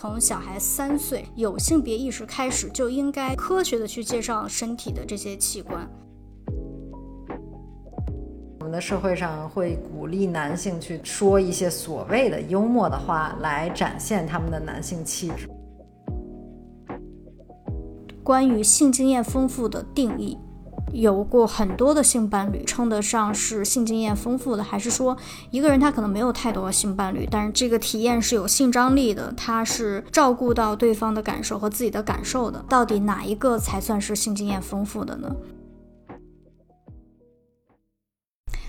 从小孩三岁有性别意识开始，就应该科学的去介绍身体的这些器官。我们的社会上会鼓励男性去说一些所谓的幽默的话，来展现他们的男性气质。关于性经验丰富的定义。有过很多的性伴侣，称得上是性经验丰富的，还是说一个人他可能没有太多性伴侣，但是这个体验是有性张力的，他是照顾到对方的感受和自己的感受的，到底哪一个才算是性经验丰富的呢？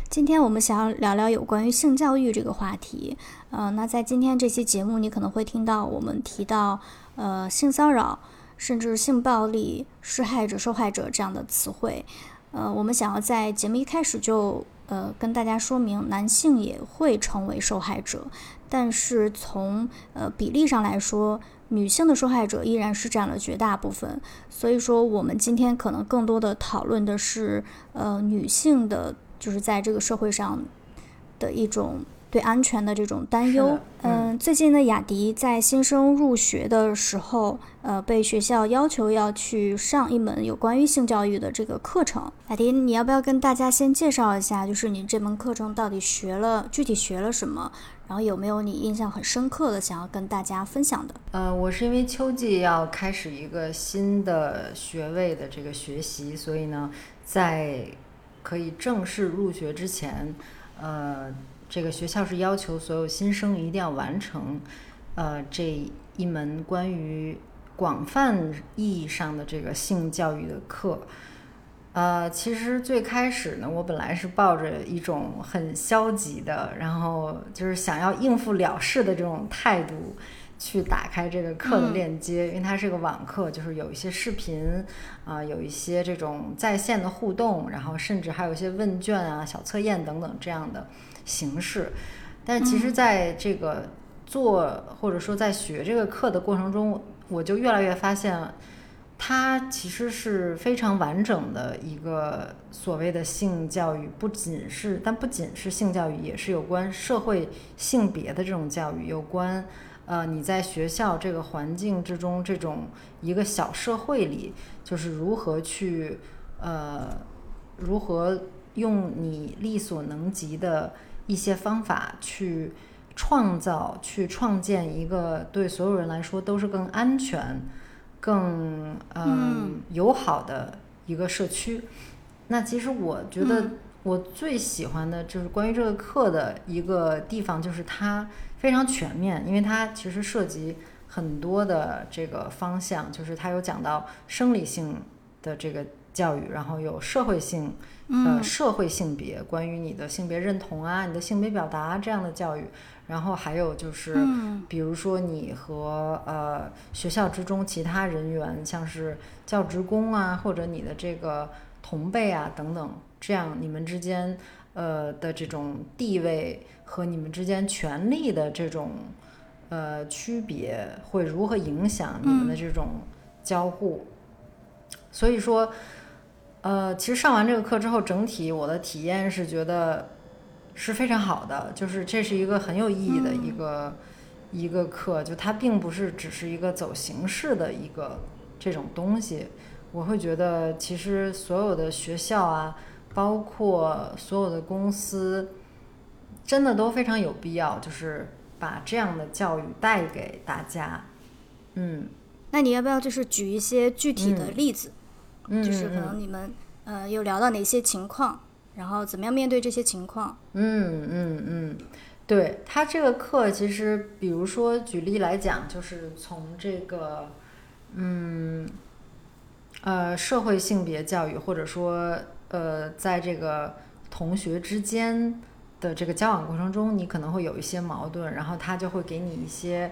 今天我们想要聊聊有关于性教育这个话题，呃，那在今天这期节目，你可能会听到我们提到，呃，性骚扰。甚至性暴力施害者、受害者这样的词汇，呃，我们想要在节目一开始就呃跟大家说明，男性也会成为受害者，但是从呃比例上来说，女性的受害者依然是占了绝大部分。所以说，我们今天可能更多的讨论的是，呃，女性的，就是在这个社会上的一种。对安全的这种担忧，嗯，最近呢，雅迪在新生入学的时候，呃，被学校要求要去上一门有关于性教育的这个课程。雅迪，你要不要跟大家先介绍一下，就是你这门课程到底学了具体学了什么？然后有没有你印象很深刻的想要跟大家分享的？呃，我是因为秋季要开始一个新的学位的这个学习，所以呢，在可以正式入学之前，呃。这个学校是要求所有新生一定要完成，呃，这一门关于广泛意义上的这个性教育的课。呃，其实最开始呢，我本来是抱着一种很消极的，然后就是想要应付了事的这种态度去打开这个课的链接，因为它是个网课，就是有一些视频啊，有一些这种在线的互动，然后甚至还有一些问卷啊、小测验等等这样的。形式，但其实，在这个做或者说在学这个课的过程中，我就越来越发现，它其实是非常完整的一个所谓的性教育，不仅是，但不仅是性教育，也是有关社会性别的这种教育，有关呃你在学校这个环境之中，这种一个小社会里，就是如何去呃如何用你力所能及的。一些方法去创造、去创建一个对所有人来说都是更安全、更嗯友好的一个社区。那其实我觉得我最喜欢的就是关于这个课的一个地方，就是它非常全面，因为它其实涉及很多的这个方向，就是它有讲到生理性的这个教育，然后有社会性。呃，社会性别，关于你的性别认同啊，你的性别表达这样的教育，然后还有就是，比如说你和呃学校之中其他人员，像是教职工啊，或者你的这个同辈啊等等，这样你们之间呃的这种地位和你们之间权力的这种呃区别，会如何影响你们的这种交互？所以说。呃，其实上完这个课之后，整体我的体验是觉得是非常好的，就是这是一个很有意义的一个一个课，就它并不是只是一个走形式的一个这种东西。我会觉得，其实所有的学校啊，包括所有的公司，真的都非常有必要，就是把这样的教育带给大家。嗯，那你要不要就是举一些具体的例子？就是可能你们呃有聊到哪些情况，然后怎么样面对这些情况？嗯嗯嗯，对他这个课其实，比如说举例来讲，就是从这个嗯呃社会性别教育，或者说呃在这个同学之间的这个交往过程中，你可能会有一些矛盾，然后他就会给你一些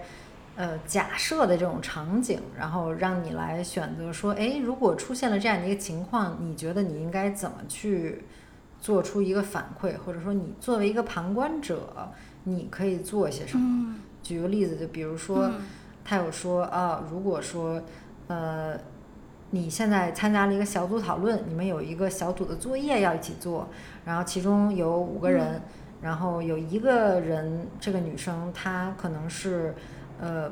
呃假设的这种场景，然后让你来选择说，哎，如果出现了这样的一个情况，你觉得你应该怎么去做出一个反馈，或者说你作为一个旁观者，你可以做些什么？举个例子，就比如说，他有说啊，如果说呃你现在参加了一个小组讨论，你们有一个小组的作业要一起做，然后其中有五个人。然后有一个人，这个女生她可能是，呃，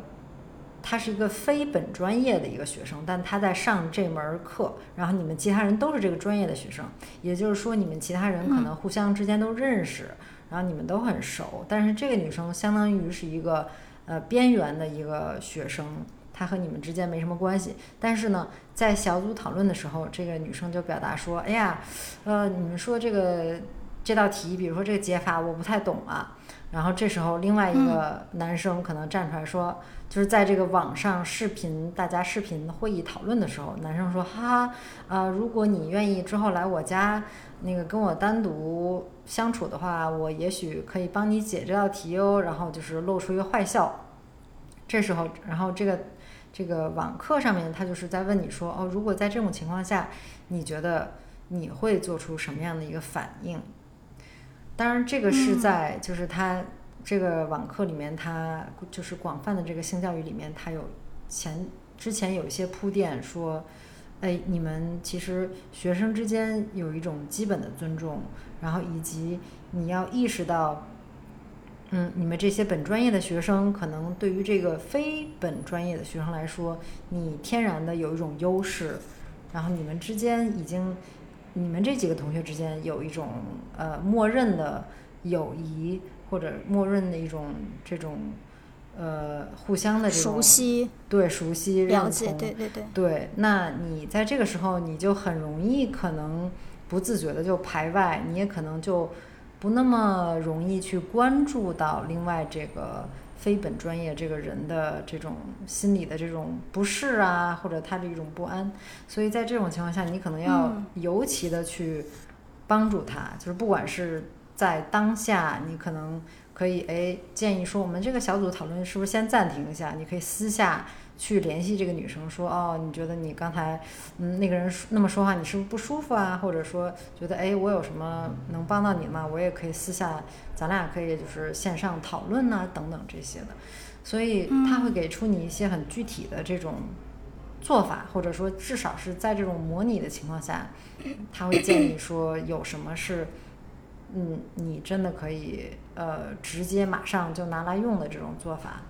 她是一个非本专业的一个学生，但她在上这门课。然后你们其他人都是这个专业的学生，也就是说你们其他人可能互相之间都认识，然后你们都很熟。但是这个女生相当于是一个呃边缘的一个学生，她和你们之间没什么关系。但是呢，在小组讨论的时候，这个女生就表达说：“哎呀，呃，你们说这个。”这道题，比如说这个解法我不太懂啊，然后这时候另外一个男生可能站出来说，就是在这个网上视频，大家视频会议讨论的时候，男生说，哈哈，呃，如果你愿意之后来我家，那个跟我单独相处的话，我也许可以帮你解这道题哦，然后就是露出一个坏笑。这时候，然后这个这个网课上面他就是在问你说，哦，如果在这种情况下，你觉得你会做出什么样的一个反应？当然，这个是在就是他这个网课里面，他就是广泛的这个性教育里面，他有前之前有一些铺垫，说，哎，你们其实学生之间有一种基本的尊重，然后以及你要意识到，嗯，你们这些本专业的学生，可能对于这个非本专业的学生来说，你天然的有一种优势，然后你们之间已经。你们这几个同学之间有一种呃默认的友谊，或者默认的一种这种呃互相的这种熟悉，对熟悉了解，对对对，对。那你在这个时候，你就很容易可能不自觉的就排外，你也可能就不那么容易去关注到另外这个。非本专业这个人的这种心理的这种不适啊，或者他的一种不安，所以在这种情况下，你可能要尤其的去帮助他，就是不管是在当下，你可能可以哎建议说，我们这个小组讨论是不是先暂停一下？你可以私下。去联系这个女生说哦，你觉得你刚才嗯那个人那么说话，你是不是不舒服啊？或者说觉得哎我有什么能帮到你吗？我也可以私下咱俩可以就是线上讨论呐等等这些的，所以他会给出你一些很具体的这种做法，或者说至少是在这种模拟的情况下，他会建议 说有什么是嗯你真的可以呃直接马上就拿来用的这种做法。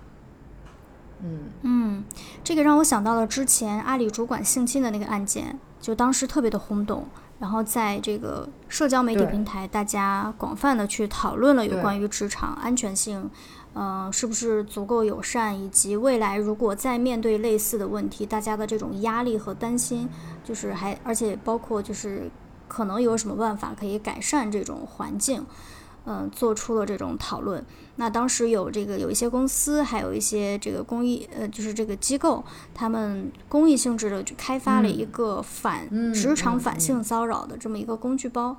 嗯嗯，这个让我想到了之前阿里主管性侵的那个案件，就当时特别的轰动，然后在这个社交媒体平台，大家广泛的去讨论了有关于职场安全性，嗯，是不是足够友善，以及未来如果再面对类似的问题，大家的这种压力和担心，就是还而且包括就是可能有什么办法可以改善这种环境。嗯，做出了这种讨论。那当时有这个有一些公司，还有一些这个公益，呃，就是这个机构，他们公益性质的就开发了一个反职场反性骚扰的这么一个工具包。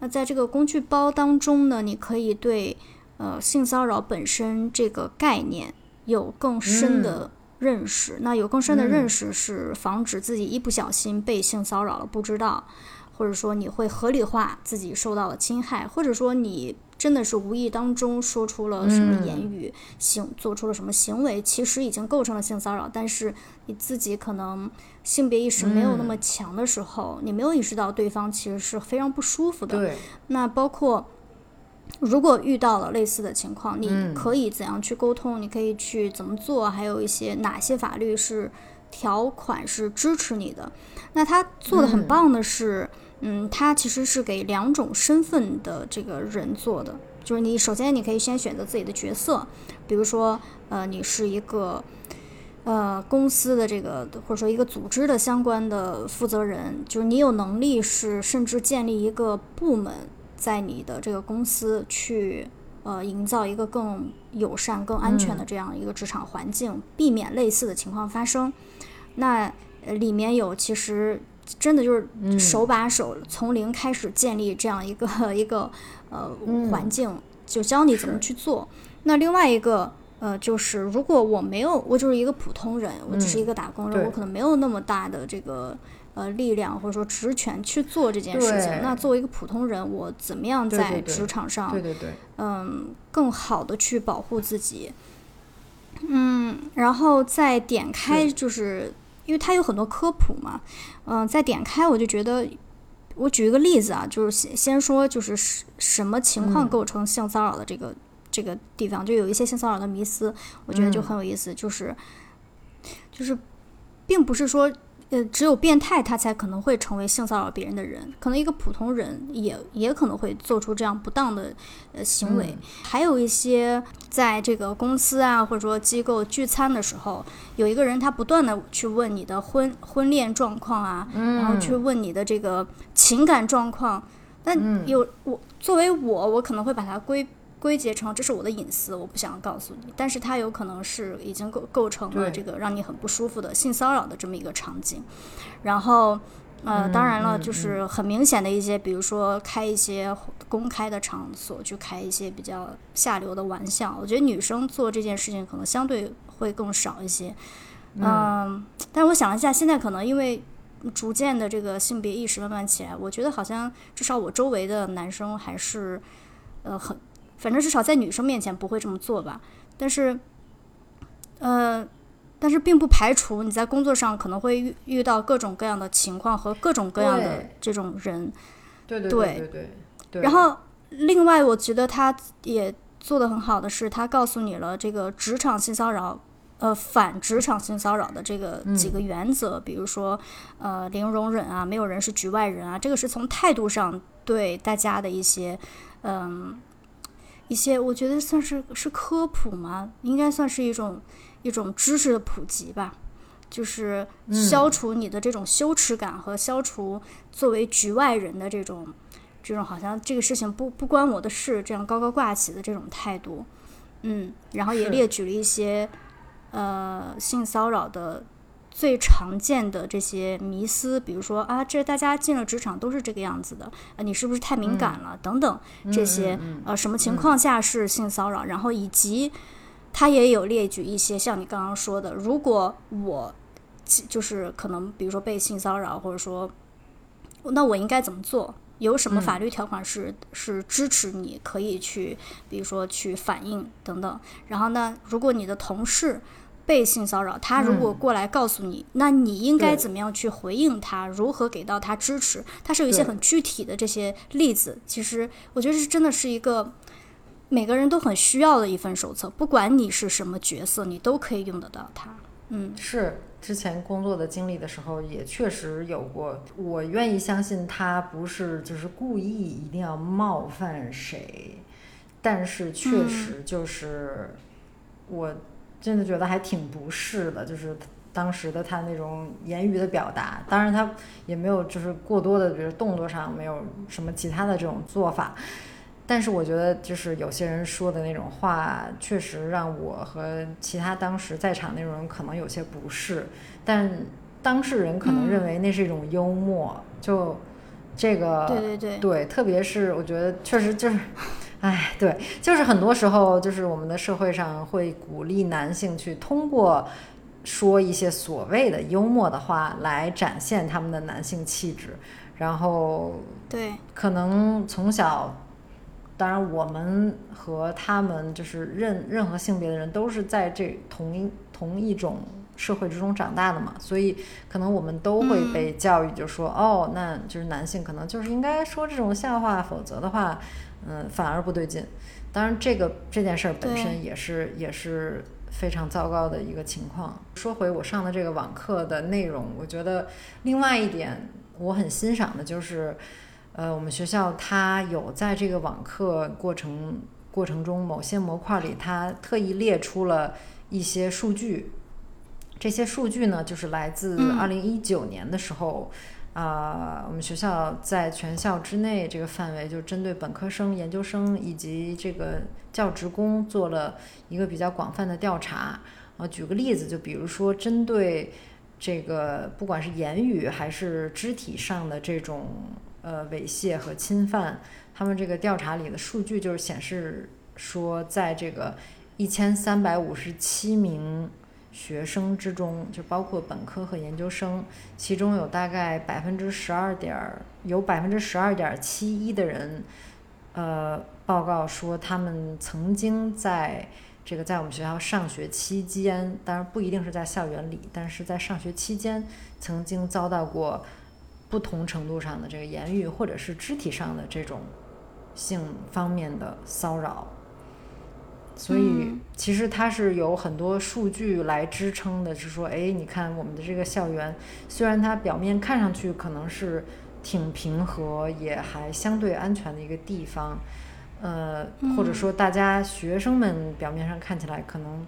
那在这个工具包当中呢，你可以对呃性骚扰本身这个概念有更深的认识。那有更深的认识是防止自己一不小心被性骚扰了不知道，或者说你会合理化自己受到了侵害，或者说你。真的是无意当中说出了什么言语，行做出了什么行为，其实已经构成了性骚扰。但是你自己可能性别意识没有那么强的时候，你没有意识到对方其实是非常不舒服的。那包括如果遇到了类似的情况，你可以怎样去沟通？你可以去怎么做？还有一些哪些法律是条款是支持你的？那他做的很棒的是。嗯，它其实是给两种身份的这个人做的，就是你首先你可以先选择自己的角色，比如说，呃，你是一个，呃，公司的这个或者说一个组织的相关的负责人，就是你有能力是甚至建立一个部门，在你的这个公司去，呃，营造一个更友善、更安全的这样一个职场环境，避免类似的情况发生。那里面有其实。真的就是手把手从零开始建立这样一个 一个呃环境，就教你怎么去做。那另外一个呃，就是如果我没有，我就是一个普通人，我只是一嗯个打工人，对。我可能没有那么大的这个呃力量或者说职权去做这件事情。那作为一个普通人，我怎么样在职场上对对对，嗯，更好的去保护自己。嗯，然后再点开，是就是因为它有很多科普嘛，嗯、再点开我就觉得，我举一个例子啊，就是先先说就是什什么情况嗯。构成性骚扰的这个、这个地方，就有一些性骚扰的迷思，我觉得就嗯。很有意思，就是就是并不是说。呃，只有变态他才可能会成为性骚扰别人的人，可能一个普通人也也可能会做出这样不当的呃行为。嗯还有一些在这个公司啊或者说机构聚餐的时候，有一个人他不断的去问你的婚婚恋状况啊，然后去问你的这个情感状况。那有我作为我，我可能会把它归归结成这是我的隐私，我不想告诉你。但是它有可能是已经构构成了这个让你很不舒服的性骚扰的这么一个场景。然后，呃，当然了，嗯就是很明显的一些，比如说开一些公开的场所去开一些比较下流的玩笑，我觉得女生做这件事情可能相对会更少一些。嗯，但是我想了一下，现在可能因为逐渐的这个性别意识慢慢起来，我觉得好像至少我周围的男生还是，呃，很，反正至少在女生面前不会这么做吧。但是，呃，但是并不排除你在工作上可能会遇遇到各种各样的情况和各种各样的这种人。对对对对对对。然后，另外我觉得他也做得很好的是，他告诉你了这个职场性骚扰。呃，反职场性骚扰的这个几个原则，比如说，呃，零容忍啊，没有人是局外人啊，这个是从态度上对大家的一些，嗯，一些我觉得算是是科普吗？应该算是一种一种知识的普及吧，就是消除你的这种羞耻感和消除作为局外人的这种这种好像这个事情不不关我的事这样高高挂起的这种态度，嗯，然后也列举了一些呃性骚扰的最常见的这些迷思，比如说啊，这大家进了职场都是这个样子的，呃，你是不是太敏感了、等等这些、呃什么情况下是性骚扰，然后以及他也有列举一些像你刚刚说的，如果我其就是可能比如说被性骚扰，或者说那我应该怎么做？有什么法律条款是、是支持你可以去，比如说去反映等等。然后呢，如果你的同事被性骚扰，他如果过来告诉你，那你应该怎么样去回应他？如何给到他支持？他是有一些很具体的这些例子。其实我觉得是真的是一个每个人都很需要的一份手册，不管你是什么角色，你都可以用得到它。嗯，是之前工作的经历的时候，也确实有过。我愿意相信他不是就是故意一定要冒犯谁，但是确实就是我真的觉得还挺不适的，就是当时的他那种言语的表达。当然他也没有就是过多的，比如动作上没有什么其他的这种做法。但是我觉得，就是有些人说的那种话，确实让我和其他当时在场那种人可能有些不适，但当事人可能认为那是一种幽默，就这个对对对，对，特别是我觉得确实就是，哎，对，就是很多时候就是我们的社会上会鼓励男性去通过说一些所谓的幽默的话来展现他们的男性气质，然后对。可能从小，当然我们和他们就是任任何性别的人都是在这同一同一种社会之中长大的嘛，所以可能我们都会嗯。被教育，就说、哦，那就是男性可能就是应该说这种笑话，否则的话，嗯，反而不对劲。当然，这个这件事儿本身也是也是非常糟糕的一个情况。说回我上的这个网课的内容，我觉得另外一点我很欣赏的就是，呃，我们学校它有在这个网课过程过程中某些模块里，它特意列出了一些数据。这些数据呢，就是来自嗯二零一九年的时候，啊、我们学校在全校之内这个范围，就针对本科生、研究生以及这个教职工做了一个比较广泛的调查。啊，举个例子，就比如说针对这个不管是言语还是肢体上的这种呃猥亵和侵犯，他们这个调查里的数据就是显示说，在这个一千三百五十七名学生之中，就包括本科和研究生，其中有大概百分之十二点，有百分之十二点七一的人，呃，报告说他们曾经在这个在我们学校上学期间，当然不一定是在校园里，但是在上学期间曾经遭到过不同程度上的这个言语或者是肢体上的这种性方面的骚扰。所以嗯。其实它是有很多数据来支撑的，是说，哎，你看我们的这个校园，虽然它表面看上去可能是挺平和，也还相对安全的一个地方，呃，或者嗯。说大家学生们表面上看起来可能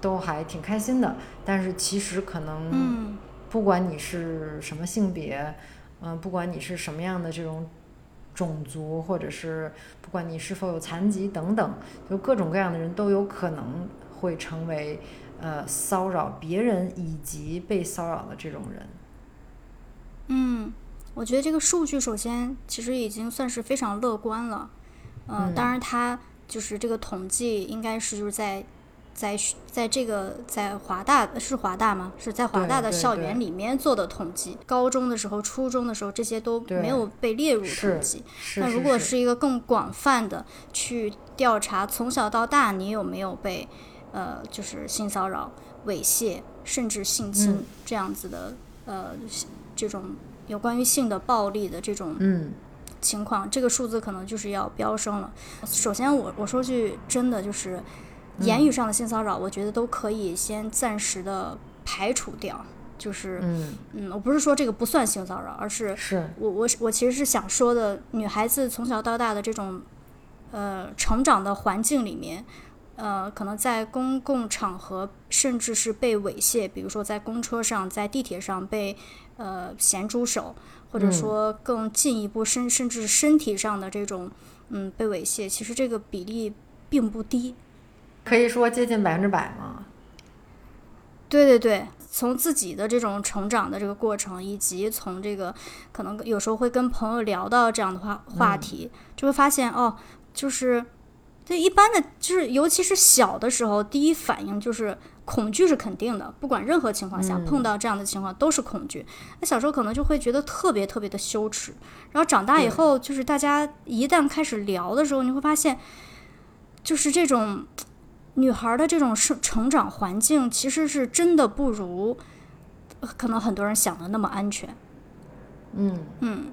都还挺开心的，但是其实可能嗯。不管你是什么性别，嗯、不管你是什么样的这种种族，或者是不管你是否有残疾等等，就各种各样的人都有可能会成为呃骚扰别人以及被骚扰的这种人。嗯，我觉得这个数据首先其实已经算是非常乐观了。呃、嗯当然它就是这个统计应该是就是在在学在这个在华大是华大吗？是在华大的校园里面做的统计。高中的时候、初中的时候这些都没有被列入统计。那如果是是一个更广泛的去调查，从小到大你有没有被呃就是性骚扰、猥亵甚至性侵嗯这样子的、呃这种有关于性的暴力的这种嗯情况，这个数字可能就是要飙升了。首先我我说句真的，就是言语上的性骚扰，我觉得都可以先暂时的排除掉。就是嗯嗯，我不是说这个不算性骚扰，而是是我我我其实是想说的，女孩子从小到大的这种呃成长的环境里面，呃，可能在公共场合甚至是被猥亵，比如说在公车上、在地铁上被呃咸猪手，或者嗯说更进一步身甚至身体上的这种嗯被猥亵，其实这个比例并不低。可以说接近百分之百吗？对对对，从自己的这种成长的这个过程，以及从这个可能有时候会跟朋友聊到这样的话话题，就会发现哦，就是对一般的，就是尤其是小的时候，第一反应就是恐惧是肯定的，不管任何情况下、嗯碰到这样的情况都是恐惧。那小时候可能就会觉得特别特别的羞耻，然后长大以后，就是大家一旦开始聊的时候，你会发现，就是这种。女孩的这种生成长环境其实是真的不如呃可能很多人想的那么安全，嗯嗯，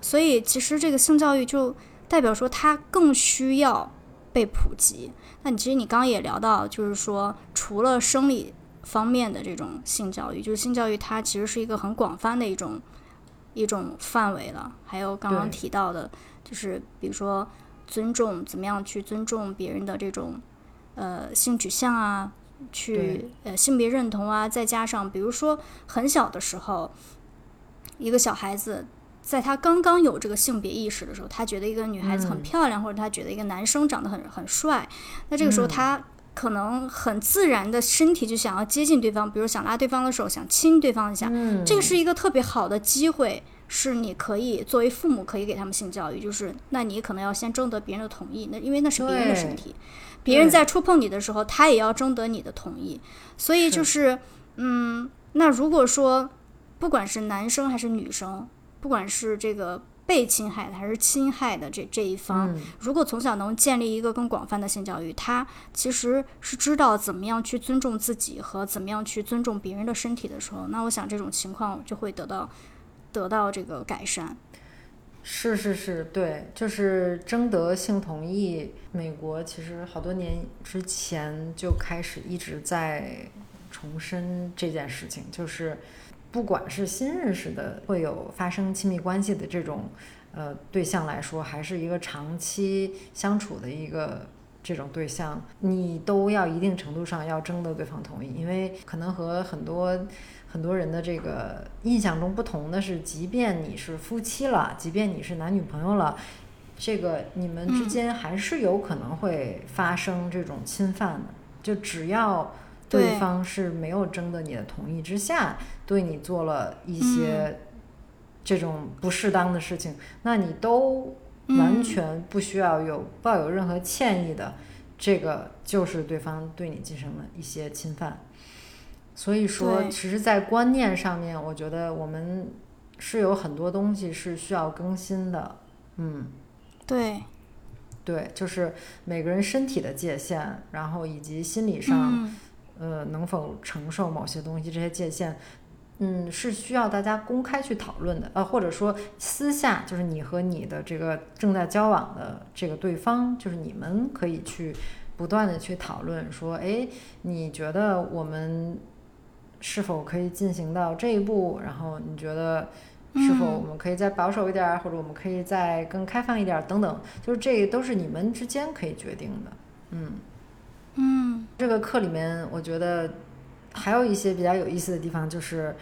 所以其实这个性教育就代表说它更需要被普及。那你其实你刚刚也聊到，就是说除了生理方面的这种性教育，就是性教育它其实是一个很广泛的一种一种范围了。还有刚刚提到的，就是比如说尊重，怎么样去尊重别人的这种呃性取向啊，去呃性别认同啊，再加上比如说很小的时候，一个小孩子在他刚刚有这个性别意识的时候，他觉得一个女孩子很嗯。漂亮，或者他觉得一个男生长得很很帅，那这个时候嗯。他可能很自然的身体就想要接近对方，比如想拉对方的手，想亲对方一下，嗯，这个是一个特别好的机会，是你可以作为父母可以给他们性教育，就是那你可能要先征得别人的同意，那因为那是别人的身体，别人在触碰你的时候，他也要征得你的同意，所以就是嗯，那如果说不管是男生还是女生，不管是这个被侵害的还是侵害的这这一方，嗯如果从小能建立一个更广泛的性教育，他其实是知道怎么样去尊重自己和怎么样去尊重别人的身体的时候，那我想这种情况就会得到得到这个改善。是是是，对，就是征得性同意。美国其实好多年之前就开始一直在重申这件事情，就是不管是新认识的会有发生亲密关系的这种呃对象来说，还是一个长期相处的一个这种对象，你都要一定程度上要征得对方同意，因为可能和很多很多人的这个印象中不同的是，即便你是夫妻了，即便你是男女朋友了，这个你们之嗯间还是有可能会发生这种侵犯的。就只要对对方是没有征得你的同意之下，对你做了一些这种不适当的事情，那你都完嗯全不需要有抱有任何歉意的，这个就是对方对你进行了一些侵犯。所以说，其实，在观念上面，我觉得我们是有很多东西是需要更新的。嗯，对，对，就是每个人身体的界限，然后以及心理上，嗯，呃，能否承受某些东西，这些界限，嗯，是需要大家公开去讨论的，呃，或者说私下，就是你和你的这个正在交往的这个对方，就是你们可以去不断的去讨论，说，哎，你觉得我们是否可以进行到这一步？然后你觉得是否嗯我们可以再保守一点儿，或者我们可以再更开放一点儿，等等，就是这都是你们之间可以决定的，嗯。嗯，这个课里面，我觉得还有一些比较有意思的地方，就是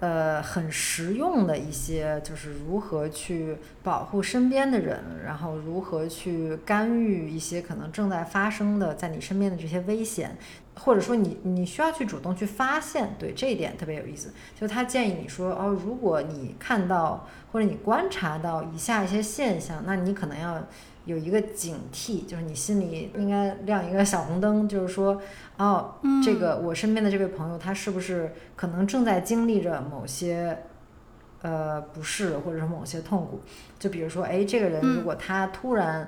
呃很实用的一些，就是如何去保护身边的人，然后如何去干预一些可能正在发生的在你身边的这些危险，或者说你你需要去主动去发现，对这一点特别有意思。就他建议你说哦，如果你看到或者你观察到以下一些现象，那你可能要有一个警惕，就是你心里应该亮一个小红灯，就是说，哦，这个我身边的这位朋友，他是不是可能正在经历着某些呃不适，或者是某些痛苦？就比如说，哎，这个人如果他突然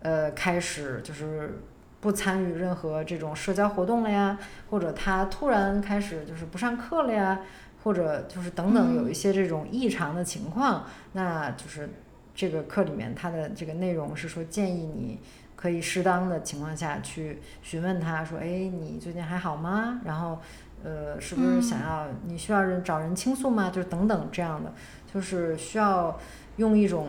呃开始就是不参与任何这种社交活动了呀，或者他突然开始就是不上课了呀，或者就是等等有一些这种异常的情况，那就是这个课里面它的这个内容是说建议你可以适当的情况下去询问他说，哎，你最近还好吗？然后呃，是不是想要你需要人找人倾诉吗？就是等等这样的，就是需要用一种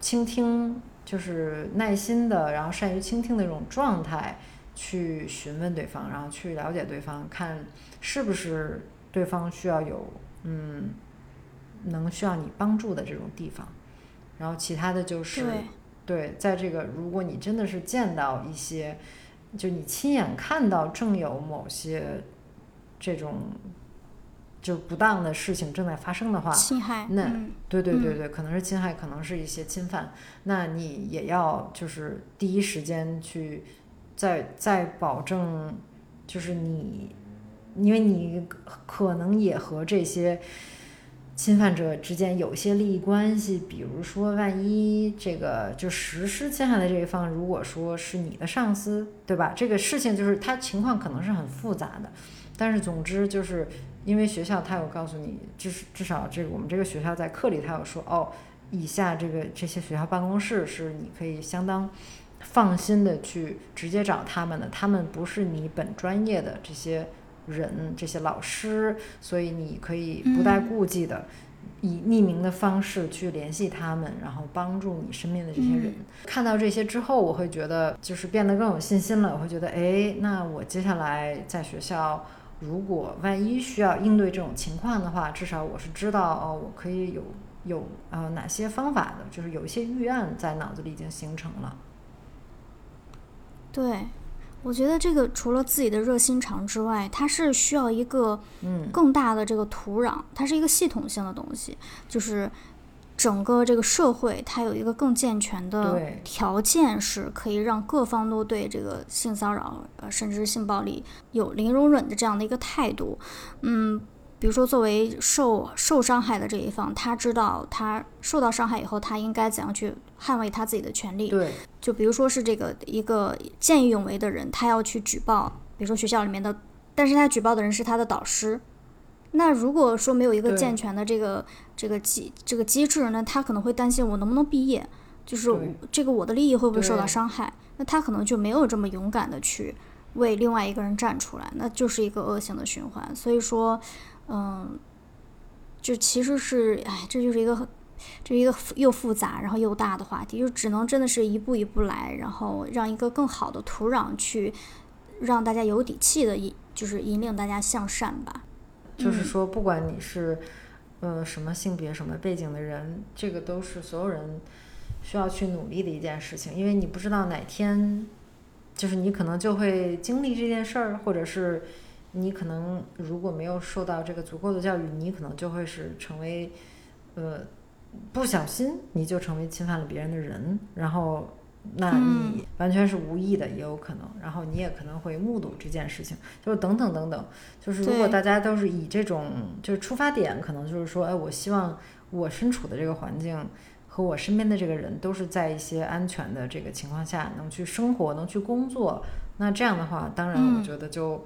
倾听，就是耐心的，然后善于倾听的一种状态去询问对方，然后去了解对方，看是不是对方需要有嗯能需要你帮助的这种地方。然后其他的就是对，对，在这个如果你真的是见到一些，就你亲眼看到正有某些这种就不当的事情正在发生的话，侵害，那嗯对对对对，可能是侵害，可能是一些侵犯，那你也要就是第一时间去在在保证，就是你，因为你可能也和这些侵犯者之间有些利益关系，比如说万一这个就实施侵害的这一方，如果说是你的上司，对吧？这个事情就是他情况可能是很复杂的，但是总之就是因为学校他有告诉你，至至少这个我们这个学校在课里他有说哦，以下这个这些学校办公室是你可以相当放心的去直接找他们的，他们不是你本专业的这些人这些老师，所以你可以不带嗯顾忌的。以匿名的方式去联系他们，然后帮助你身边的这些人。嗯看到这些之后，我会觉得就是变得更有信心了。我会觉得，哎，那我接下来在学校，如果万一需要应对这种情况的话，至少我是知道哦，我可以有有呃哪些方法的，就是有一些预案在脑子里已经形成了。对，我觉得这个除了自己的热心肠之外，它是需要一个嗯，更大的这个土壤，它是一个系统性的东西，就是整个这个社会它有一个更健全的条件，是可以让各方都对这个性骚扰呃甚至是性暴力有零容忍的这样的一个态度。嗯，比如说作为受受伤害的这一方，他知道他受到伤害以后，他应该怎样去捍卫他自己的权利。对，就比如说是这个一个见义勇为的人，他要去举报，比如说学校里面的，但是他举报的人是他的导师。那如果说没有一个健全的这个这个机这个机制呢，他可能会担心我能不能毕业，就是这个我的利益会不会受到伤害？那他可能就没有这么勇敢的去为另外一个人站出来，那就是一个恶性的循环。所以说，嗯，就其实是，哎，这就是一个很这是一个复又复杂然后又大的话题，就只能真的是一步一步来，然后让一个更好的土壤去让大家有底气的引，就是引领大家向善吧。就是说，不管你是呃什么性别、什么背景的人，这个都是所有人需要去努力的一件事情，因为你不知道哪天，就是你可能就会经历这件事儿，或者是你可能如果没有受到这个足够的教育，你可能就会是成为呃不小心你就成为侵犯了别人的人，然后那你完全是无意的，也有可能，然后你也可能会目睹这件事情，就是等等等等，就是如果大家都是以这种就是出发点，可能就是说，哎，我希望我身处的这个环境和我身边的这个人都是在一些安全的这个情况下能去生活，能去工作，那这样的话，当然我觉得就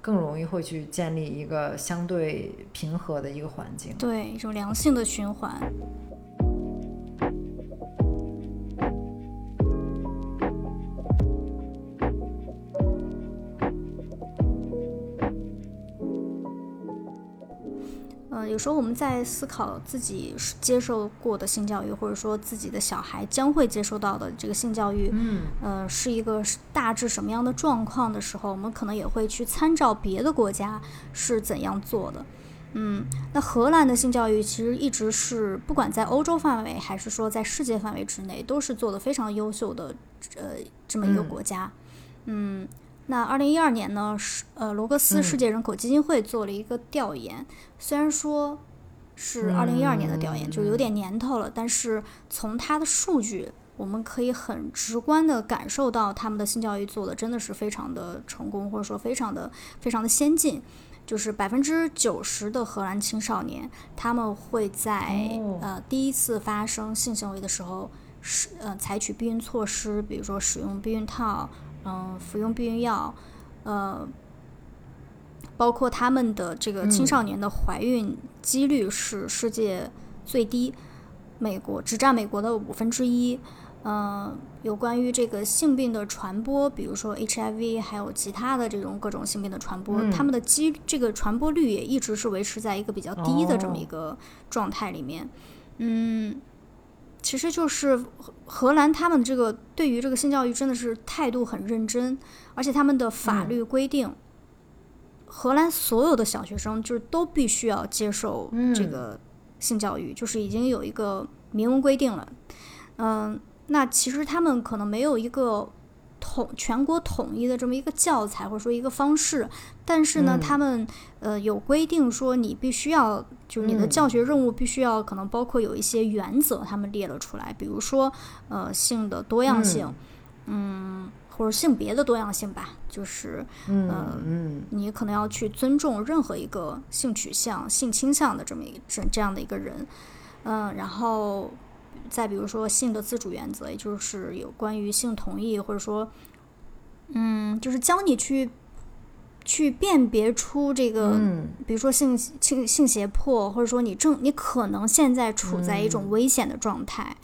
更容易会去建立一个相对平和的一个环境，对，一种良性的循环。有时候我们在思考自己接受过的性教育，或者说自己的小孩将会接受到的这个性教育，嗯，呃，是一个大致什么样的状况的时候，我们可能也会去参照别的国家是怎样做的。嗯，那荷兰的性教育其实一直是不管在欧洲范围，还是说在世界范围之内，都是做的非常优秀的，呃，这么一个国家。嗯。那二零一二年呢，是呃罗格斯世界人口基金会做了一个调研，虽然说是二零一二年的调研，就有点年头了，但是从它的数据，我们可以很直观的感受到他们的性教育做的真的是非常的成功，或者说非常的非常的先进。就是百分之九十的荷兰青少年，他们会在呃第一次发生性行为的时候，是呃采取避孕措施，比如说使用避孕套。嗯，服用避孕药，呃，包括他们的这个青少年的怀孕几率是世界最低，美国只占美国的五分之一。嗯，有关于这个性病的传播，比如说 HIV，还有其他的这种各种性病的传播，他们的机这个传播率也一直是维持在一个比较低的这么一个状态里面。嗯。其实就是荷兰，他们这个对于这个性教育真的是态度很认真，而且他们的法律规定，荷兰所有的小学生就是都必须要接受这个性教育，就是已经有一个明文规定了。嗯，那其实他们可能没有一个。统全国统一的这么一个教材或者说一个方式，但是呢，他们呃有规定说你必须要，就是你的教学任务必须要可能包括有一些原则，他们列了出来，比如说呃性的多样性，嗯，或者性别的多样性吧，就是嗯，你可能要去尊重任何一个性取向、性倾向的这么一这这样的一个人，嗯，然后。再比如说性的自主原则，也就是有关于性同意，或者说，嗯，就是教你去去辨别出这个，比如说性性性胁迫，或者说你正你可能现在处在一种危险的状态。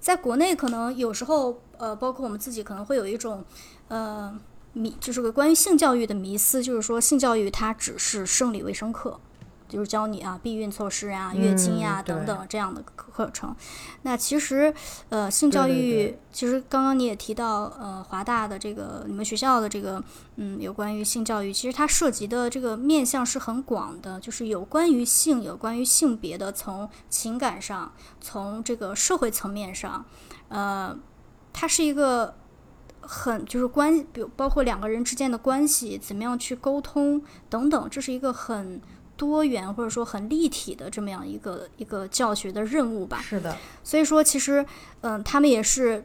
在国内，可能有时候，呃，包括我们自己可能会有一种，呃，迷，就是个关于性教育的迷思，就是说性教育它只是生理卫生课。就是教你啊，避孕措施啊，月经呀等等这样的课程。那其实，呃，性教育其实刚刚你也提到，呃，华大的这个你们学校的这个，嗯，有关于性教育，其实它涉及的这个面向是很广的，就是有关于性，有关于性别的，从情感上，从这个社会层面上，呃，它是一个很就是关，比如包括两个人之间的关系，怎么样去沟通等等，这是一个很。多元或者说很立体的这么样一个一个教学的任务吧。是的。所以说，其实，嗯，他们也是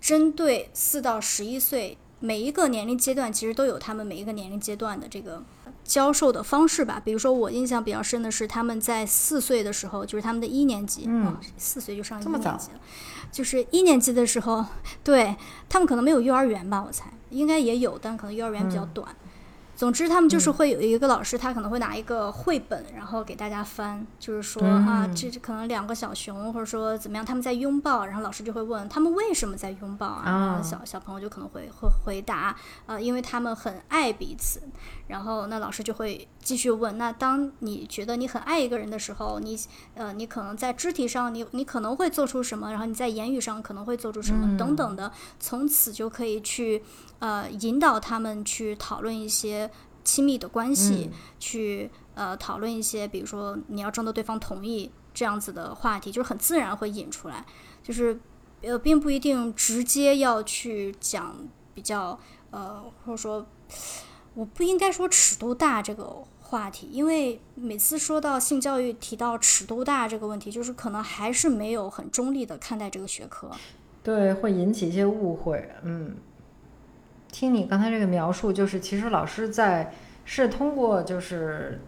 针对四到十一岁每一个年龄阶段，其实都有他们每一个年龄阶段的这个教授的方式吧。比如说，我印象比较深的是他们在四岁的时候，就是他们的一年级，嗯，四岁就上一年级了，就是一年级的时候，对他们可能没有幼儿园吧，我猜应该也有，但可能幼儿园比较短。总之，他们就是会有一个老师，他可能会拿一个绘本，然后给大家翻，就是说啊，这可能两个小熊，或者说怎么样，他们在拥抱，然后老师就会问他们为什么在拥抱啊？然后小小朋友就可能会会回答，呃，因为他们很爱彼此。然后那老师就会继续问，那当你觉得你很爱一个人的时候，你呃，你可能在肢体上，你你可能会做出什么？然后你在言语上可能会做出什么？等等的，从此就可以去。呃，引导他们去讨论一些亲密的关系，去呃讨论一些，比如说你要征得对方同意这样子的话题，就是很自然会引出来，就是呃并不一定直接要去讲比较呃或者说我不应该说尺度大这个话题，因为每次说到性教育提到尺度大这个问题，就是可能还是没有很中立的看待这个学科。对，会引起一些误会。嗯，听你刚才这个描述，就是其实老师在是通过就是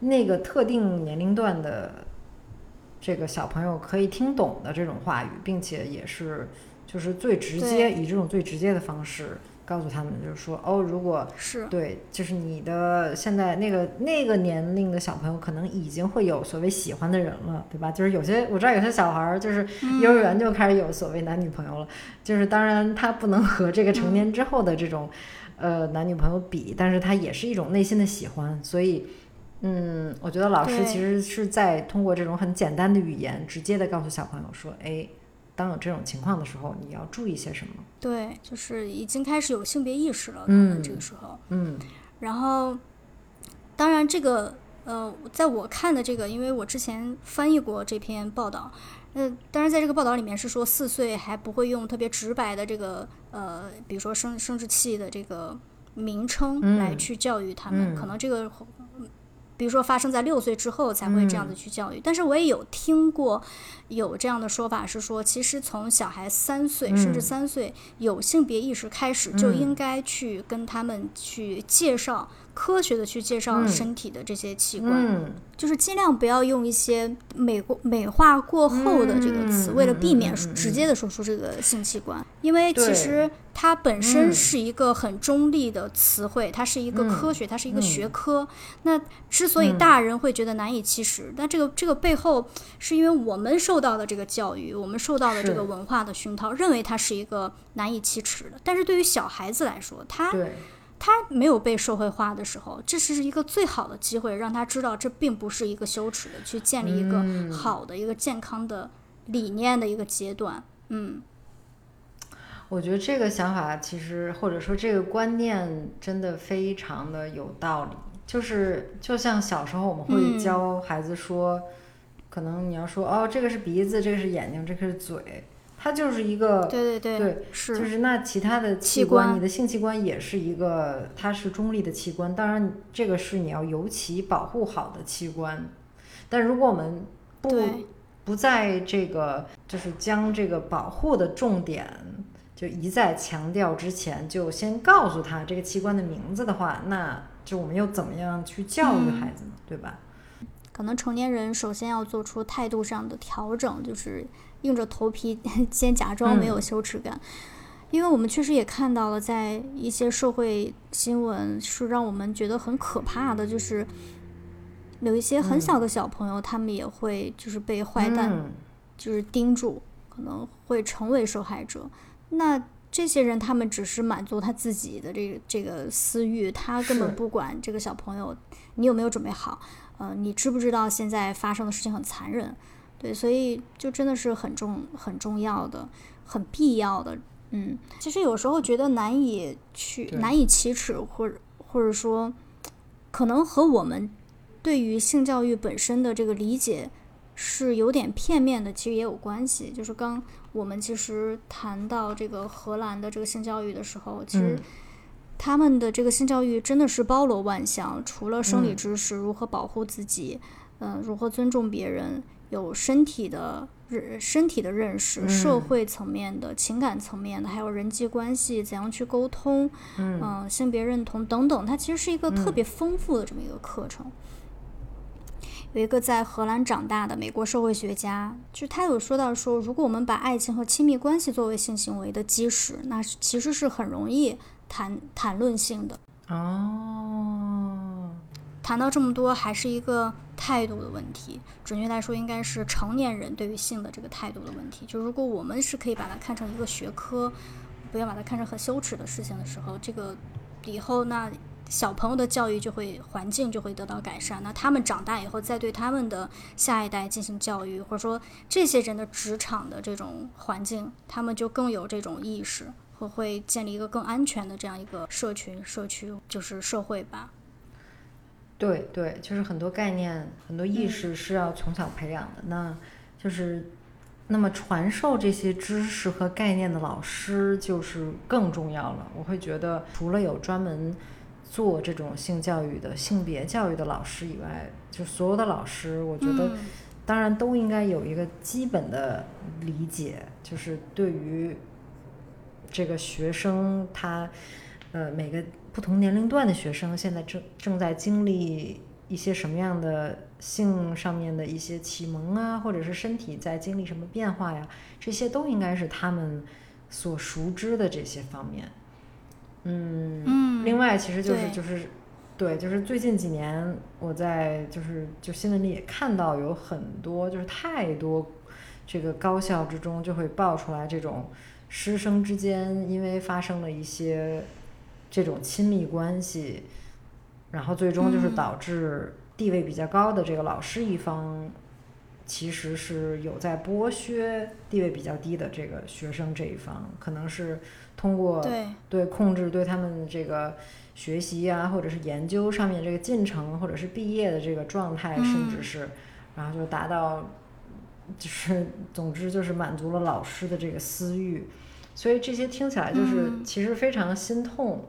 那个特定年龄段的这个小朋友可以听懂的这种话语，并且也是就是最直接以这种最直接的方式。告诉他们，就是说，哦，如果是对，就是你的现在那个那个年龄的小朋友，可能已经会有所谓喜欢的人了，对吧？就是有些我知道有些小孩儿，就是幼儿园就开始有所谓男女朋友了，就是当然他不能和这个成年之后的这种呃男女朋友比，但是他也是一种内心的喜欢，所以，嗯，我觉得老师其实是在通过这种很简单的语言，直接的告诉小朋友说，哎。当有这种情况的时候，你要注意些什么？对，就是已经开始有性别意识了。嗯，这个时候，嗯，然后，当然这个，呃，在我看的这个，因为我之前翻译过这篇报道，呃，当然在这个报道里面是说四岁还不会用特别直白的这个，呃，比如说生生殖器的这个名称来去教育他们，可能这个。比如说发生在六岁之后才会这样子去教育，但是我也有听过有这样的说法，是说其实从小孩三岁甚至三岁有性别意识开始，就应该去跟他们去介绍。科学的去介绍身体的这些器官，就是尽量不要用一些美过美化过后的这个词，为了避免直接的说出这个性器官，因为其实它本身是一个很中立的词汇，它是一个科学，它是一个学科。那之所以大人会觉得难以启齿，那这个这个背后是因为我们受到的这个教育，我们受到的这个文化的熏陶，认为它是一个难以启齿的。但是对于小孩子来说，他。他没有被社会化的时候，这是一个最好的机会，让他知道这并不是一个羞耻的，去建立一个好的一个健康的理念的一个阶段。嗯，我觉得这个想法其实或者说这个观念真的非常的有道理。就是就像小时候我们会教孩子说，可能你要说哦，这个是鼻子，这个是眼睛，这个是嘴。它就是一个，对对对，是就是那其他的器官，你的性器官也是一个，它是中立的器官。当然，这个是你要尤其保护好的器官。但如果我们不不在这个就是将这个保护的重点就一再强调之前，就先告诉他这个器官的名字的话，那就我们又怎么样去教育孩子呢？对吧？可能成年人首先要做出态度上的调整，就是。硬着头皮 先假装没有羞耻感，因为我们确实也看到了，在一些社会新闻是让我们觉得很可怕的，就是有一些很小的小朋友，他们也会就是被坏蛋就是盯住，可能会成为受害者。那这些人他们只是满足他自己的这个这个私欲，他根本不管这个小朋友你有没有准备好，呃，你知不知道现在发生的事情很残忍。对，所以就真的是很重、很重要的、很必要的。嗯，其实有时候觉得难以去、难以启齿，或者或者说，可能和我们对于性教育本身的这个理解是有点片面的，其实也有关系。就是刚我们其实谈到这个荷兰的这个性教育的时候，其实他们的这个性教育真的是包罗万象，除了生理知识，如何保护自己，嗯，如何尊重别人。有身体的认身体的认识，社会层面的情感层面的，还有人际关系怎样去沟通，嗯，性别认同等等，它其实是一个特别丰富的这么一个课程。有一个在荷兰长大的美国社会学家，就他有说到说，如果我们把爱情和亲密关系作为性行为的基石，那其实是很容易谈谈论性的。哦。谈到这么多，还是一个态度的问题。准确来说，应该是成年人对于性的这个态度的问题。就如果我们是可以把它看成一个学科，不要把它看成很羞耻的事情的时候，这个以后那小朋友的教育就会环境就会得到改善。那他们长大以后再对他们的下一代进行教育，或者说这些人的职场的这种环境，他们就更有这种意识，和会建立一个更安全的这样一个社群、社区，就是社会吧。对对，就是很多概念、很多意识是要从小培养的。那就是，那么传授这些知识和概念的老师就是更重要了。我会觉得，除了有专门做这种性教育的、性别教育的老师以外，就所有的老师，我觉得。当然都应该有一个基本的理解，就是对于这个学生他呃每个不同年龄段的学生现在正正在经历一些什么样的性上面的一些启蒙啊，或者是身体在经历什么变化呀，这些都应该是他们所熟知的这些方面。嗯，嗯另外其实就是就是对，就是最近几年我在就是就新闻里也看到有很多就是太多这个高校之中就会爆出来这种师生之间因为发生了一些这种亲密关系，然后最终就是嗯导致地位比较高的这个老师一方。其实是有在剥削地位比较低的这个学生这一方，可能是通过对，对控制对他们这个学习啊，或者是研究上面这个进程，或者是毕业的这个状态，甚至嗯是，然后就达到，就是总之就是满足了老师的这个私欲，所以这些听起来就是嗯其实非常心痛。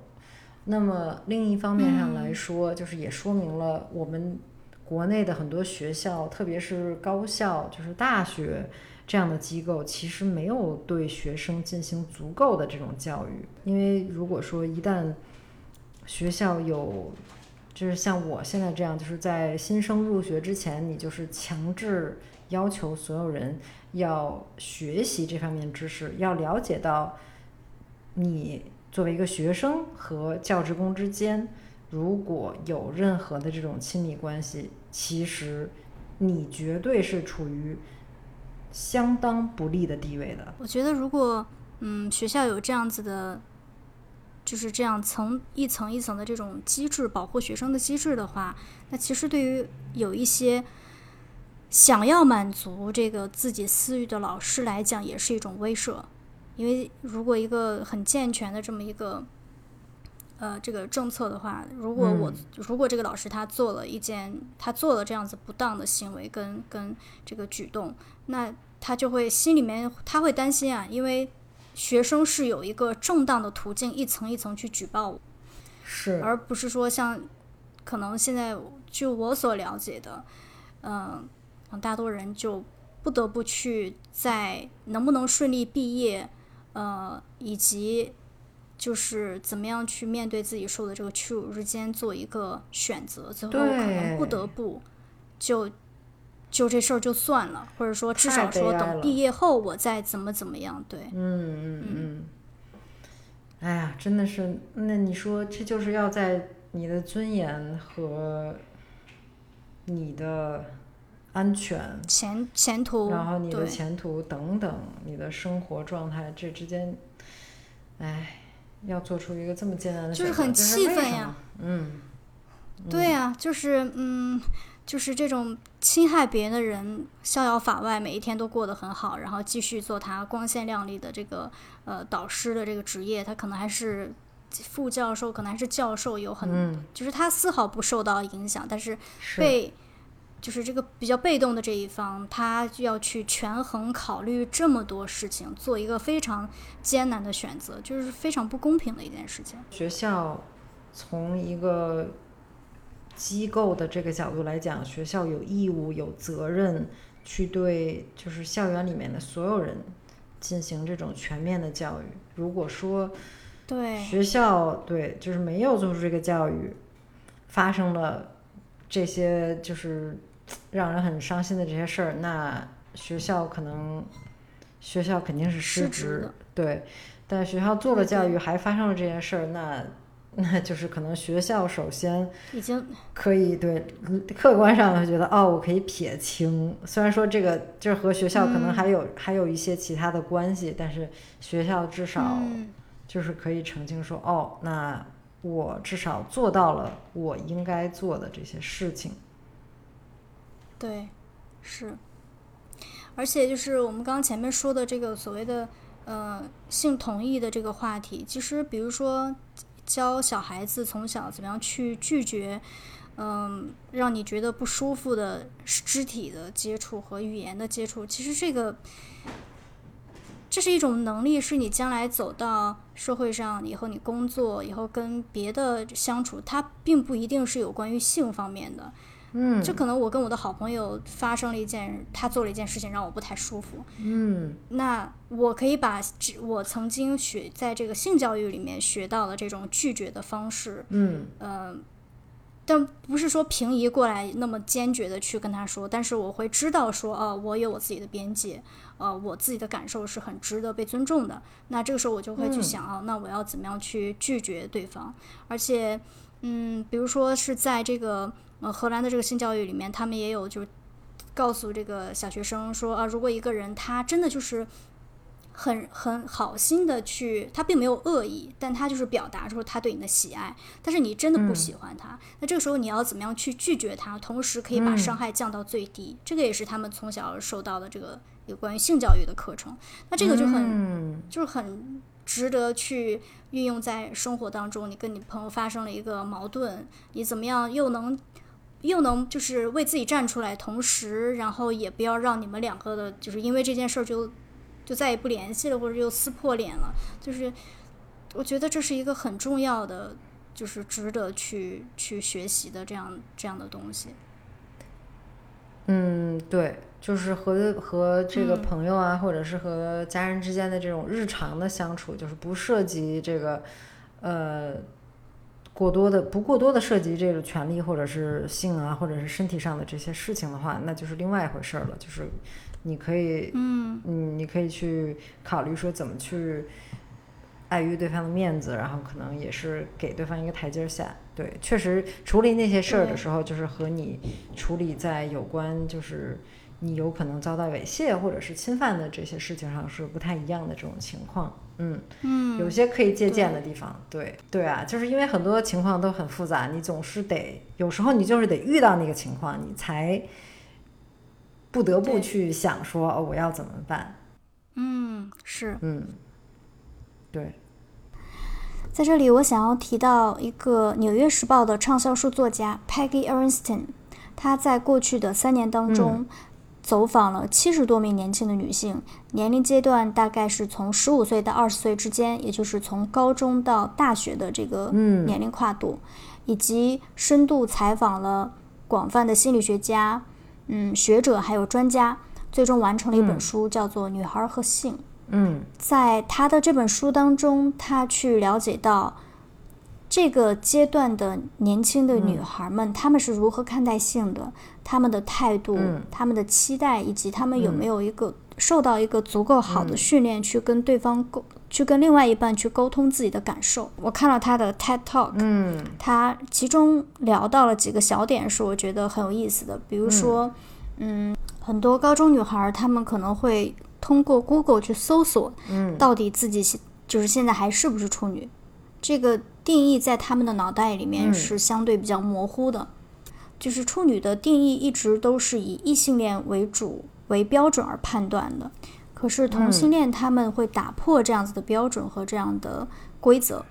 那么另一方面上来嗯说，就是也说明了我们国内的很多学校，特别是高校，就是大学这样的机构，其实没有对学生进行足够的这种教育。因为如果说一旦学校有，就是像我现在这样，就是在新生入学之前，你就是强制要求所有人要学习这方面知识，要了解到你作为一个学生和教职工之间。如果有任何的这种亲密关系，其实你绝对是处于相当不利的地位的。我觉得如果嗯学校有这样子的，就是这样层一层一层的这种机制保护学生的机制的话，那其实对于有一些想要满足这个自己私欲的老师来讲，也是一种威慑。因为如果一个很健全的这么一个呃这个政策的话，如果我、嗯。如果这个老师他做了一件他做了这样子不当的行为跟跟这个举动，那他就会心里面他会担心啊，因为学生是有一个正当的途径，一层一层去举报我，是，而不是说像可能现在据我所了解的，嗯、大多人就不得不去在能不能顺利毕业，呃，以及就是怎么样去面对自己受的这个屈辱之间做一个选择，最后可能不得不就就这事儿就算了，或者说至少说等毕业后我再怎么怎么样，对，嗯嗯嗯。哎呀，真的是，那你说这就是要在你的尊严和你的安全，前前途，然后你的前途等等，你的生活状态这之间，哎，要做出一个这么艰难的，就是很气愤呀。么。嗯，对呀、就是嗯，就是这种侵害别人的人逍遥法外，每一天都过得很好，然后继续做他光鲜亮丽的这个呃导师的这个职业，他可能还是副教授，可能还是教授，有很、嗯。就是他丝毫不受到影响，但是是。被就是这个比较被动的这一方，他就要去权衡考虑这么多事情，做一个非常艰难的选择，就是非常不公平的一件事情。学校从一个机构的这个角度来讲，学校有义务、有责任去对就是校园里面的所有人进行这种全面的教育。如果说对，学校对就是没有做出这个教育，发生了这些就是让人很伤心的这些事儿，那学校可能学校肯定是失失职对。但学校做了教育，还发生了这件事儿，那 那就是可能学校首先已经可以对客观上会觉得哦，我可以撇清。虽然说这个就是和学校可能嗯还有、还有一些其他的关系，但是学校至少嗯就是可以澄清说，哦，那我至少做到了我应该做的这些事情。对，是，而且就是我们刚前面说的这个所谓的呃性同意的这个话题，其实比如说教小孩子从小怎么样去拒绝，嗯、让你觉得不舒服的肢体的接触和语言的接触，其实这个。这是一种能力，是你将来走到社会上以后，你工作以后跟别的相处，它并不一定是有关于性方面的，嗯，就可能我跟我的好朋友发生了一件，他做了一件事情让我不太舒服，嗯。那我可以把我曾经学在这个性教育里面学到的这种拒绝的方式，嗯。呃，但不是说平移过来那么坚决的去跟他说，但是我会知道说，呃，我有我自己的边界，呃，我自己的感受是很值得被尊重的。那这个时候我就会去嗯。想，啊，那我要怎么样去拒绝对方？而且，嗯，比如说是在这个呃荷兰的这个性教育里面，他们也有就是告诉这个小学生说，啊，如果一个人他真的就是。很很好心的去，他并没有恶意，但他就是表达出他对你的喜爱，但是你真的不喜欢他，那这个时候你要怎么样去拒绝他，同时可以把伤害降到最低？这个也是他们从小受到的这个有关于性教育的课程。那这个就很、嗯就是很值得去运用在生活当中。你跟你朋友发生了一个矛盾，你怎么样又能又能就是为自己站出来，同时然后也不要让你们两个的，就是因为这件事儿就就再也不联系了，或者又撕破脸了。就是我觉得这是一个很重要的，就是值得去去学习的这样这样的东西。嗯，对，就是和和这个嗯朋友啊，或者是和家人之间的这种日常的相处，就是不涉及这个呃过多的不过多的涉及这个权利或者是性啊，或者是身体上的这些事情的话，那就是另外一回事儿了。就是你可以，嗯嗯，你可以去考虑说怎么去碍于对方的面子，然后可能也是给对方一个台阶下。对，确实处理那些事儿的时候，就是和你处理在有关就是你有可能遭到猥亵或者是侵犯的这些事情上是不太一样的这种情况。嗯，嗯，有些可以借鉴的地方。对对啊，就是因为很多情况都很复杂，你总是得有时候你就是得遇到那个情况，你才不得不去想说哦，我要怎么办？嗯是。嗯，对。在这里，我想要提到一个《纽约时报》的畅销书作家 Peggy Ernsten，她在过去的三年当中，走访了七十多名年轻的女性，年龄阶段大概是从十五岁到二十岁之间，也就是从高中到大学的这个嗯年龄跨度，以及深度采访了广泛的心理学家、嗯学者还有专家，最终完成了一本嗯书，叫做《女孩和性》。嗯在他的这本书当中，他去了解到这个阶段的年轻的女孩们，她们是如何看待性的，她们的态度、嗯。她们的期待，以及她们有没有一个、受到一个足够好的训练，去跟对方沟，去跟另外一半去沟通自己的感受。我看到她的 TED Talk，嗯。她其中聊到了几个小点，是我觉得很有意思的。比如说，嗯，很多高中女孩儿她们可能会通过 Google 去搜索，嗯。到底自己现就是现在还是不是处女，这个定义在他们的脑袋里面嗯是相对比较模糊的。就是处女的定义一直都是以异性恋为主为标准而判断的，可是同性恋他们会打破这样子的标准和这样的规则。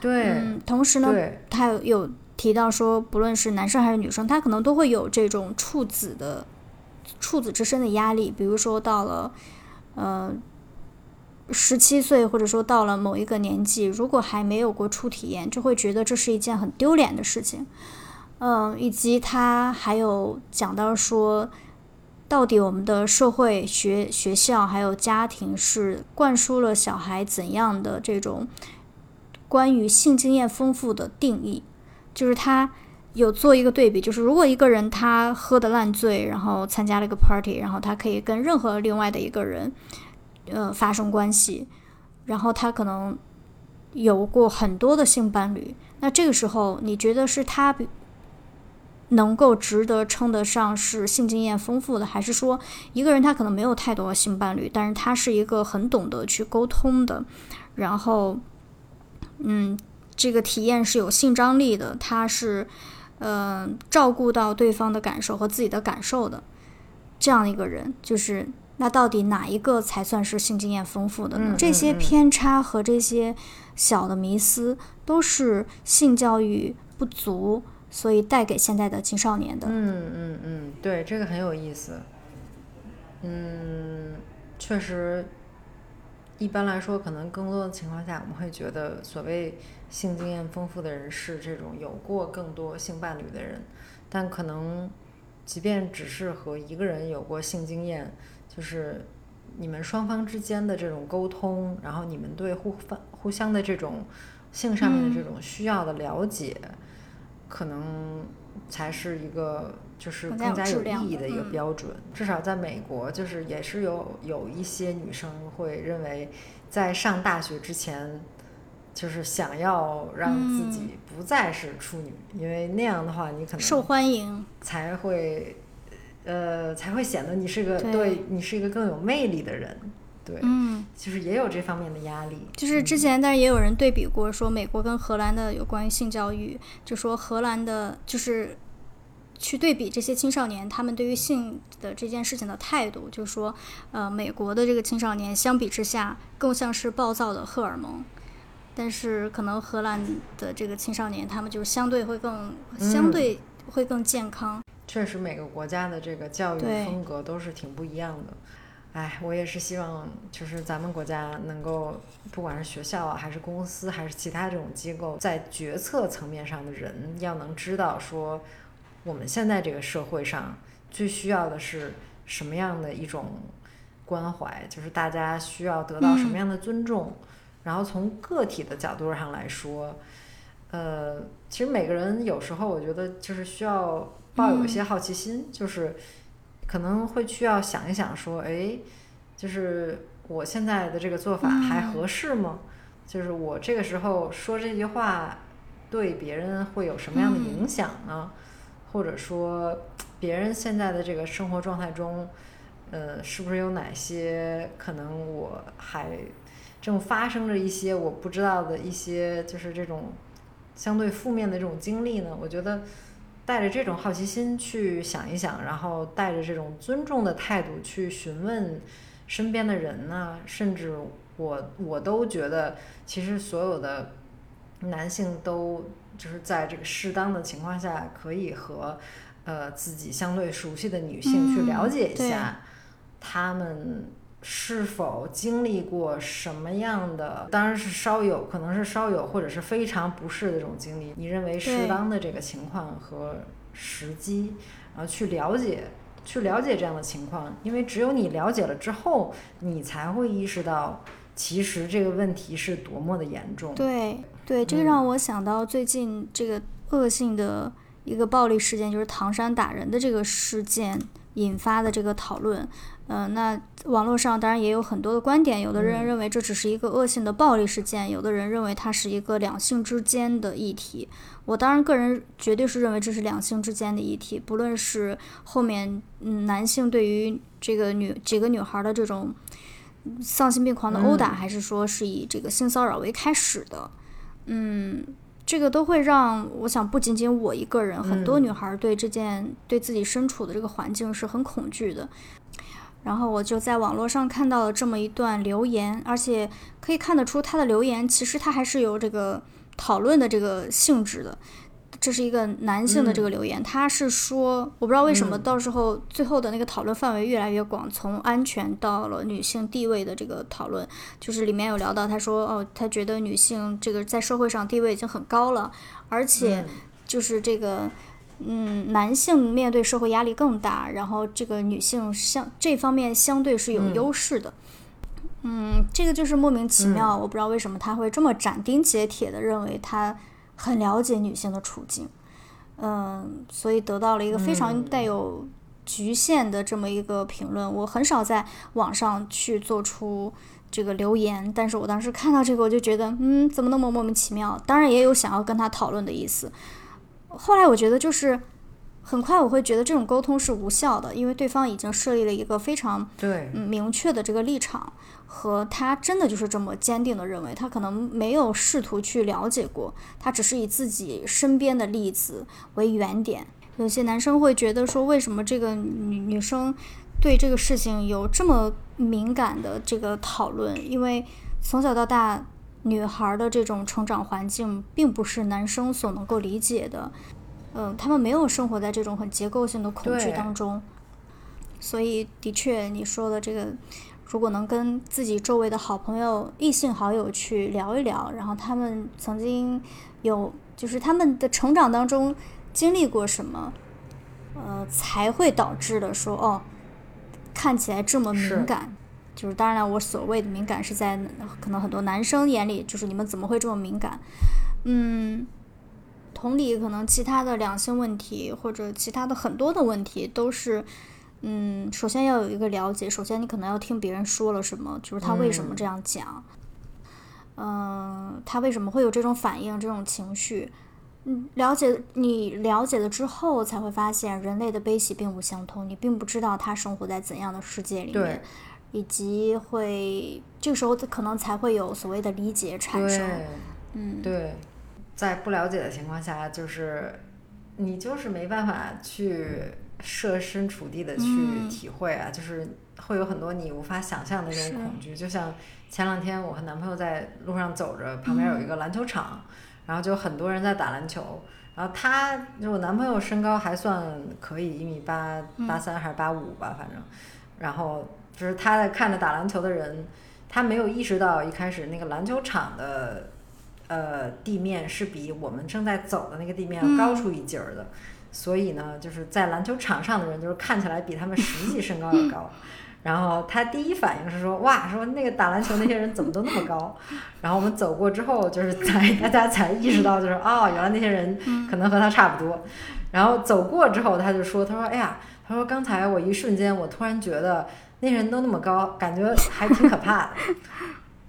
对、嗯，同时呢，他有有提到说，不论是男生还是女生，他可能都会有这种处子的处子之身的压力。比如说到了呃十七岁，或者说到了某一个年纪，如果还没有过初体验，就会觉得这是一件很丢脸的事情。嗯，以及他还有讲到说，到底我们的社会、学学校还有家庭是灌输了小孩怎样的这种关于性经验丰富的定义？就是他有做一个对比，就是如果一个人他喝的烂醉，然后参加了一个 party，然后他可以跟任何另外的一个人，呃，发生关系，然后他可能有过很多的性伴侣，那这个时候你觉得是他比能够值得称得上是性经验丰富的，还是说一个人他可能没有太多性伴侣，但是他是一个很懂得去沟通的，然后，嗯，这个体验是有性张力的，他是，呃，照顾到对方的感受和自己的感受的，这样一个人，就是那到底哪一个才算是性经验丰富的呢？嗯这些偏差和这些小的迷思，都是性教育不足，所以带给现在的青少年的。嗯嗯嗯，对，这个很有意思。嗯，确实，一般来说，可能更多的情况下，我们会觉得所谓性经验丰富的人是这种有过更多性伴侣的人，但可能即便只是和一个人有过性经验，就是你们双方之间的这种沟通，然后你们对互方互相的这种性上面的这种需要的了解，可能才是一个就是更加有意义的一个嗯标准。至少在美国，就是也是有有一些女生会认为，在上大学之前。就是想要让自己不再是处女，因为那样的话，你可能受欢迎，才会，呃，才会显得你是个对对你是一个更有魅力的人，对，嗯，就是也有这方面的压力。就是之前，但是也有人对比过，说美国跟荷兰的有关于性教育，就说荷兰的，就是去对比这些青少年他们对于性的这件事情的态度，就说，呃，美国的这个青少年相比之下更像是暴躁的荷尔蒙，但是可能荷兰的这个青少年他们就是相对会更相对会更健康。确实每个国家的这个教育风格都是挺不一样的。哎，我也是希望，就是咱们国家能够，不管是学校啊，还是公司，还是其他这种机构，在决策层面上的人，要能知道说，我们现在这个社会上最需要的是什么样的一种关怀，就是大家需要得到什么样的尊重，然后从个体的角度上来说，呃，其实每个人有时候我觉得就是需要抱有一些好奇心，就是可能会需要想一想说，哎，就是我现在的这个做法还嗯合适吗？就是我这个时候说这句话对别人会有什么样的影响呢？或者说别人现在的这个生活状态中，呃，是不是有哪些可能我还正发生着一些我不知道的一些，就是这种相对负面的这种经历呢？我觉得带着这种好奇心去想一想，然后带着这种尊重的态度去询问身边的人呢，甚至我我都觉得，其实所有的男性都就是在这个适当的情况下，可以和呃自己相对熟悉的女性去了解一下，他们是否经历过什么样的，当然是稍有可能是稍有或者是非常不适的这种经历。你认为适当的这个情况和时机，然后去了解。去了解这样的情况，因为只有你了解了之后，你才会意识到，其实这个问题是多么的严重。对对，这个嗯让我想到最近这个恶性的一个暴力事件，就是唐山打人的这个事件引发的这个讨论。嗯、那网络上当然也有很多的观点，有的人嗯认为这只是一个恶性的暴力事件，有的人认为它是一个两性之间的议题。我当然个人绝对是认为这是两性之间的议题，不论是后面嗯男性对于这个女几个女孩的这种丧心病狂的殴打，嗯还是说是以这个性骚扰为开始的，嗯，这个都会让我想，不仅仅我一个人，很多嗯女孩对这件对自己身处的这个环境是很恐惧的。然后我就在网络上看到了这么一段留言，而且可以看得出他的留言其实他还是有这个讨论的这个性质的。这是一个男性的这个留言，他是说，我不知道为什么嗯。到时候最后的那个讨论范围越来越广，从安全到了女性地位的这个讨论，就是里面有聊到，他说哦，他觉得女性这个在社会上地位已经很高了，而且嗯。就是这个。嗯，男性面对社会压力更大，然后这个女性相这方面相对是有嗯。优势的。嗯，这个就是莫名其妙，我不知道为什么他会这么斩钉截铁的认为他很了解女性的处境。嗯，所以得到了一个非常嗯带有局限的这么一个评论。我很少在网上去做出这个留言，但是我当时看到这个，我就觉得，嗯，怎么那么莫名其妙？当然也有想要跟他讨论的意思。后来我觉得就是。很快我会觉得这种沟通是无效的，因为对方已经设立了一个非常对，嗯明确的这个立场，和他真的就是这么坚定的认为，他可能没有试图去了解过，他只是以自己身边的例子为原点。有些男生会觉得说，为什么这个女女生对这个事情有这么敏感的这个讨论？因为从小到大，女孩的这种成长环境并不是男生所能够理解的。嗯，他们没有生活在这种很结构性的恐惧当中，所以的确你说的这个，如果能跟自己周围的好朋友、异性好友去聊一聊，然后他们曾经有就是他们的成长当中经历过什么，呃，才会导致的说哦，看起来这么敏感。就是当然了，我所谓的敏感是在可能很多男生眼里，就是你们怎么会这么敏感？嗯，同理，可能其他的两性问题或者其他的很多的问题都是，嗯，首先要有一个了解，首先你可能要听别人说了什么，就是他为什么这样讲，嗯，他为什么会有这种反应、这种情绪？嗯，了解你了解了之后，才会发现人类的悲喜并不相通，你并不知道他生活在怎样的世界里面。以及会这个时候可能才会有所谓的理解产生，嗯，对，在不了解的情况下，就是你就是没办法去设身处地的去体会啊，就是会有很多你无法想象的那种恐惧。就像前两天我和男朋友在路上走着，旁边有一个篮球场，然后就很多人在打篮球，然后他就我男朋友身高还算可以，一米八八三还是八五吧，反正，然后。就是他在看着打篮球的人，他没有意识到一开始那个篮球场的呃地面是比我们正在走的那个地面要高出一截儿的，所以呢，就是在篮球场上的人就是看起来比他们实际身高要高。然后他第一反应是说：“哇，说那个打篮球那些人怎么都那么高？”然后我们走过之后，就是才大家才意识到，就是哦，原来那些人可能和他差不多。然后走过之后，他就说：“他说，哎呀，他说刚才我一瞬间，我突然觉得。”那人都那么高，感觉还挺可怕的。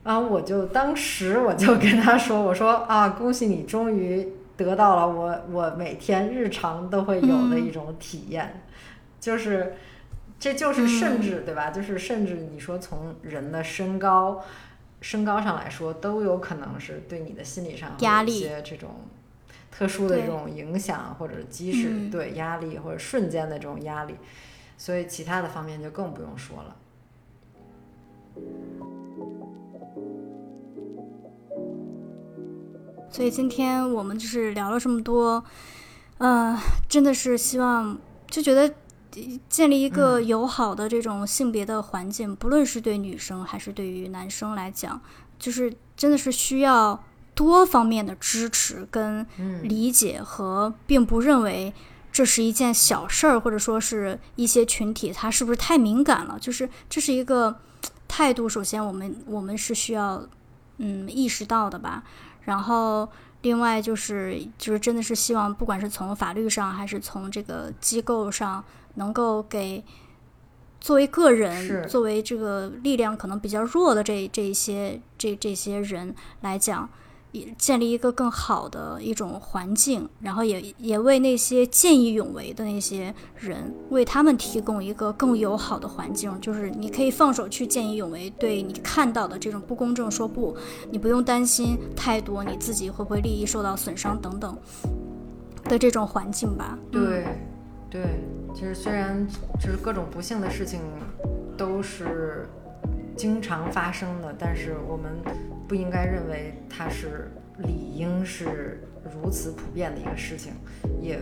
然后我就当时我就跟他说：“我说啊，恭喜你，终于得到了我我每天日常都会有的一种体验，就是这就是甚至对吧？就是甚至你说从人的身高身高上来说，都有可能是对你的心理上有一些这种特殊的这种影响，或者即使对压力或者瞬间的这种压力。”所以其他的方面就更不用说了。所以今天我们就是聊了这么多，呃，真的是希望就觉得建立一个友好的这种性别的环境，不论是对女生还是对于男生来讲，就是真的是需要多方面的支持跟理解和，并不认为。这是一件小事儿，或者说是一些群体，他是不是太敏感了？就是这是一个态度。首先，我们我们是需要嗯意识到的吧。然后，另外就是就是真的是希望，不管是从法律上还是从这个机构上，能够给作为个人、作为这个力量可能比较弱的这这一些这这些人来讲。建立一个更好的一种环境，然后也也为那些见义勇为的那些人，为他们提供一个更友好的环境。就是你可以放手去见义勇为，对你看到的这种不公正说不，你不用担心太多，你自己会不会利益受到损伤等等的这种环境吧。对，对，其实虽然就是各种不幸的事情都是。经常发生的，但是我们不应该认为它是理应是如此普遍的一个事情，也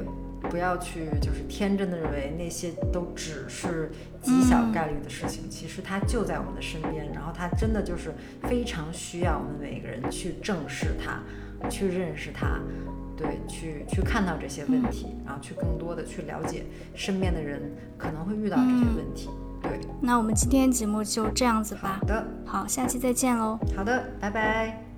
不要去就是天真的认为那些都只是极小概率的事情。其实它就在我们的身边，然后它真的就是非常需要我们每个人去正视它，去认识它，对，去去看到这些问题，然后去更多的去了解身边的人可能会遇到这些问题。对，那我们今天节目就这样子吧。好的，好，下期再见喽。好的，拜拜。